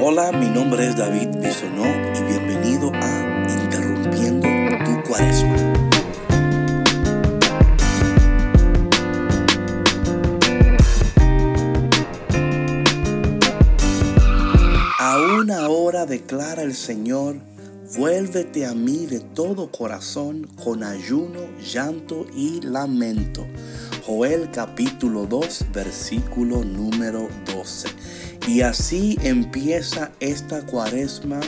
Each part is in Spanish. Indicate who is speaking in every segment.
Speaker 1: Hola, mi nombre es David Bisonó y bienvenido a Interrumpiendo tu Cuaresma. A una hora declara el Señor, vuélvete a mí de todo corazón con ayuno, llanto y lamento. Joel capítulo 2 versículo número 12. Y así empieza esta cuaresma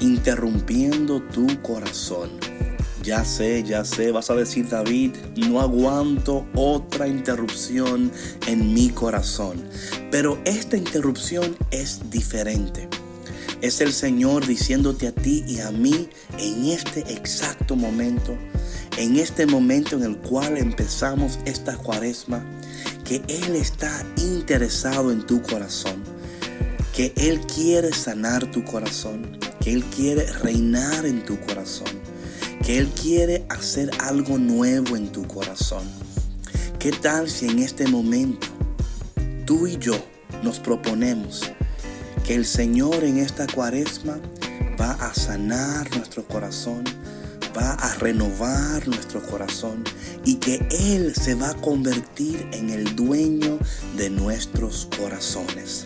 Speaker 1: interrumpiendo tu corazón. Ya sé, ya sé, vas a decir David, no aguanto otra interrupción en mi corazón. Pero esta interrupción es diferente. Es el Señor diciéndote a ti y a mí en este exacto momento, en este momento en el cual empezamos esta cuaresma, que Él está interesado en tu corazón que Él quiere sanar tu corazón, que Él quiere reinar en tu corazón, que Él quiere hacer algo nuevo en tu corazón. ¿Qué tal si en este momento tú y yo nos proponemos el Señor en esta cuaresma va a sanar nuestro corazón, va a renovar nuestro corazón y que Él se va a convertir en el dueño de nuestros corazones?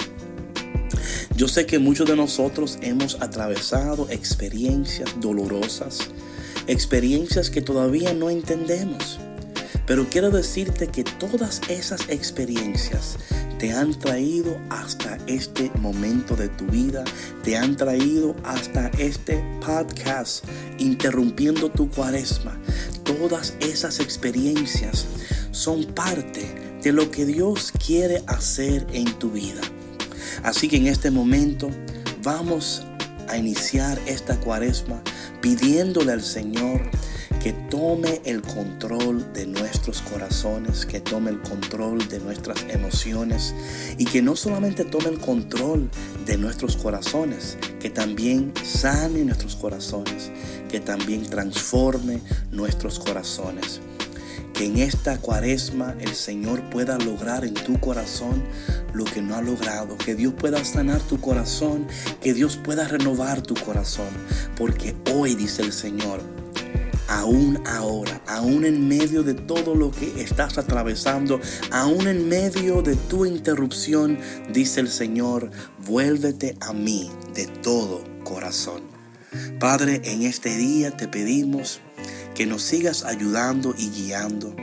Speaker 1: Yo sé que muchos de nosotros hemos atravesado experiencias dolorosas, experiencias que todavía no entendemos. Pero quiero decirte que todas esas experiencias te han traído hasta este momento de tu vida, te han traído hasta este podcast, interrumpiendo tu cuaresma. Todas esas experiencias son parte de lo que Dios quiere hacer en tu vida. Así que en este momento vamos a iniciar esta cuaresma pidiéndole al Señor que tome el control de nuestros corazones, que tome el control de nuestras emociones y que no solamente tome el control de nuestros corazones, que también sane nuestros corazones, que también transforme nuestros corazones que en esta cuaresma el Señor pueda lograr en tu corazón lo que no ha logrado, que Dios pueda sanar tu corazón, que Dios pueda renovar tu corazón, porque hoy dice el Señor, aún ahora, aún en medio de todo lo que estás atravesando, aún en medio de tu interrupción, dice el Señor, vuélvete a mí de todo corazón. Padre, en este día te pedimos que nos sigas ayudando y guiando,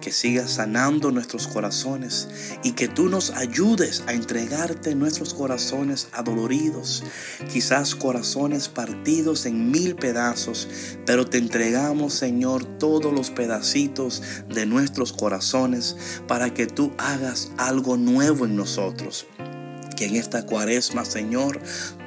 Speaker 1: que sigas sanando nuestros corazones y que tú nos ayudes a entregarte nuestros corazones adoloridos, quizás corazones partidos en mil pedazos, pero te entregamos, Señor, todos los pedacitos de nuestros corazones para que tú hagas algo nuevo en nosotros. Que en esta cuaresma, Señor,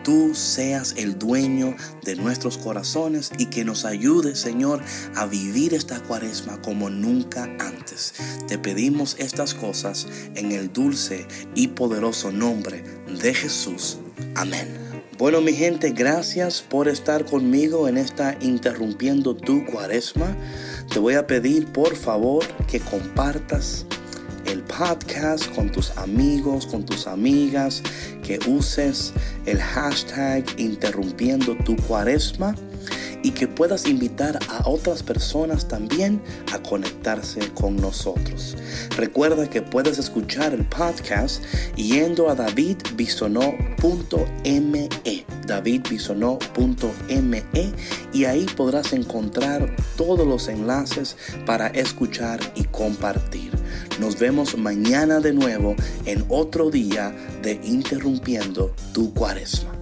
Speaker 1: tú seas el dueño de nuestros corazones y que nos ayude, Señor, a vivir esta cuaresma como nunca antes. Te pedimos estas cosas en el dulce y poderoso nombre de Jesús. Amén. Bueno, mi gente, gracias por estar conmigo en esta interrumpiendo tu cuaresma. Te voy a pedir, por favor, que compartas el podcast con tus amigos, con tus amigas, que uses el hashtag interrumpiendo tu cuaresma y que puedas invitar a otras personas también a conectarse con nosotros. Recuerda que puedes escuchar el podcast yendo a davidbisonó.me davidbisonó.me y ahí podrás encontrar todos los enlaces para escuchar y compartir. Nos vemos mañana de nuevo en otro día de Interrumpiendo tu Cuaresma.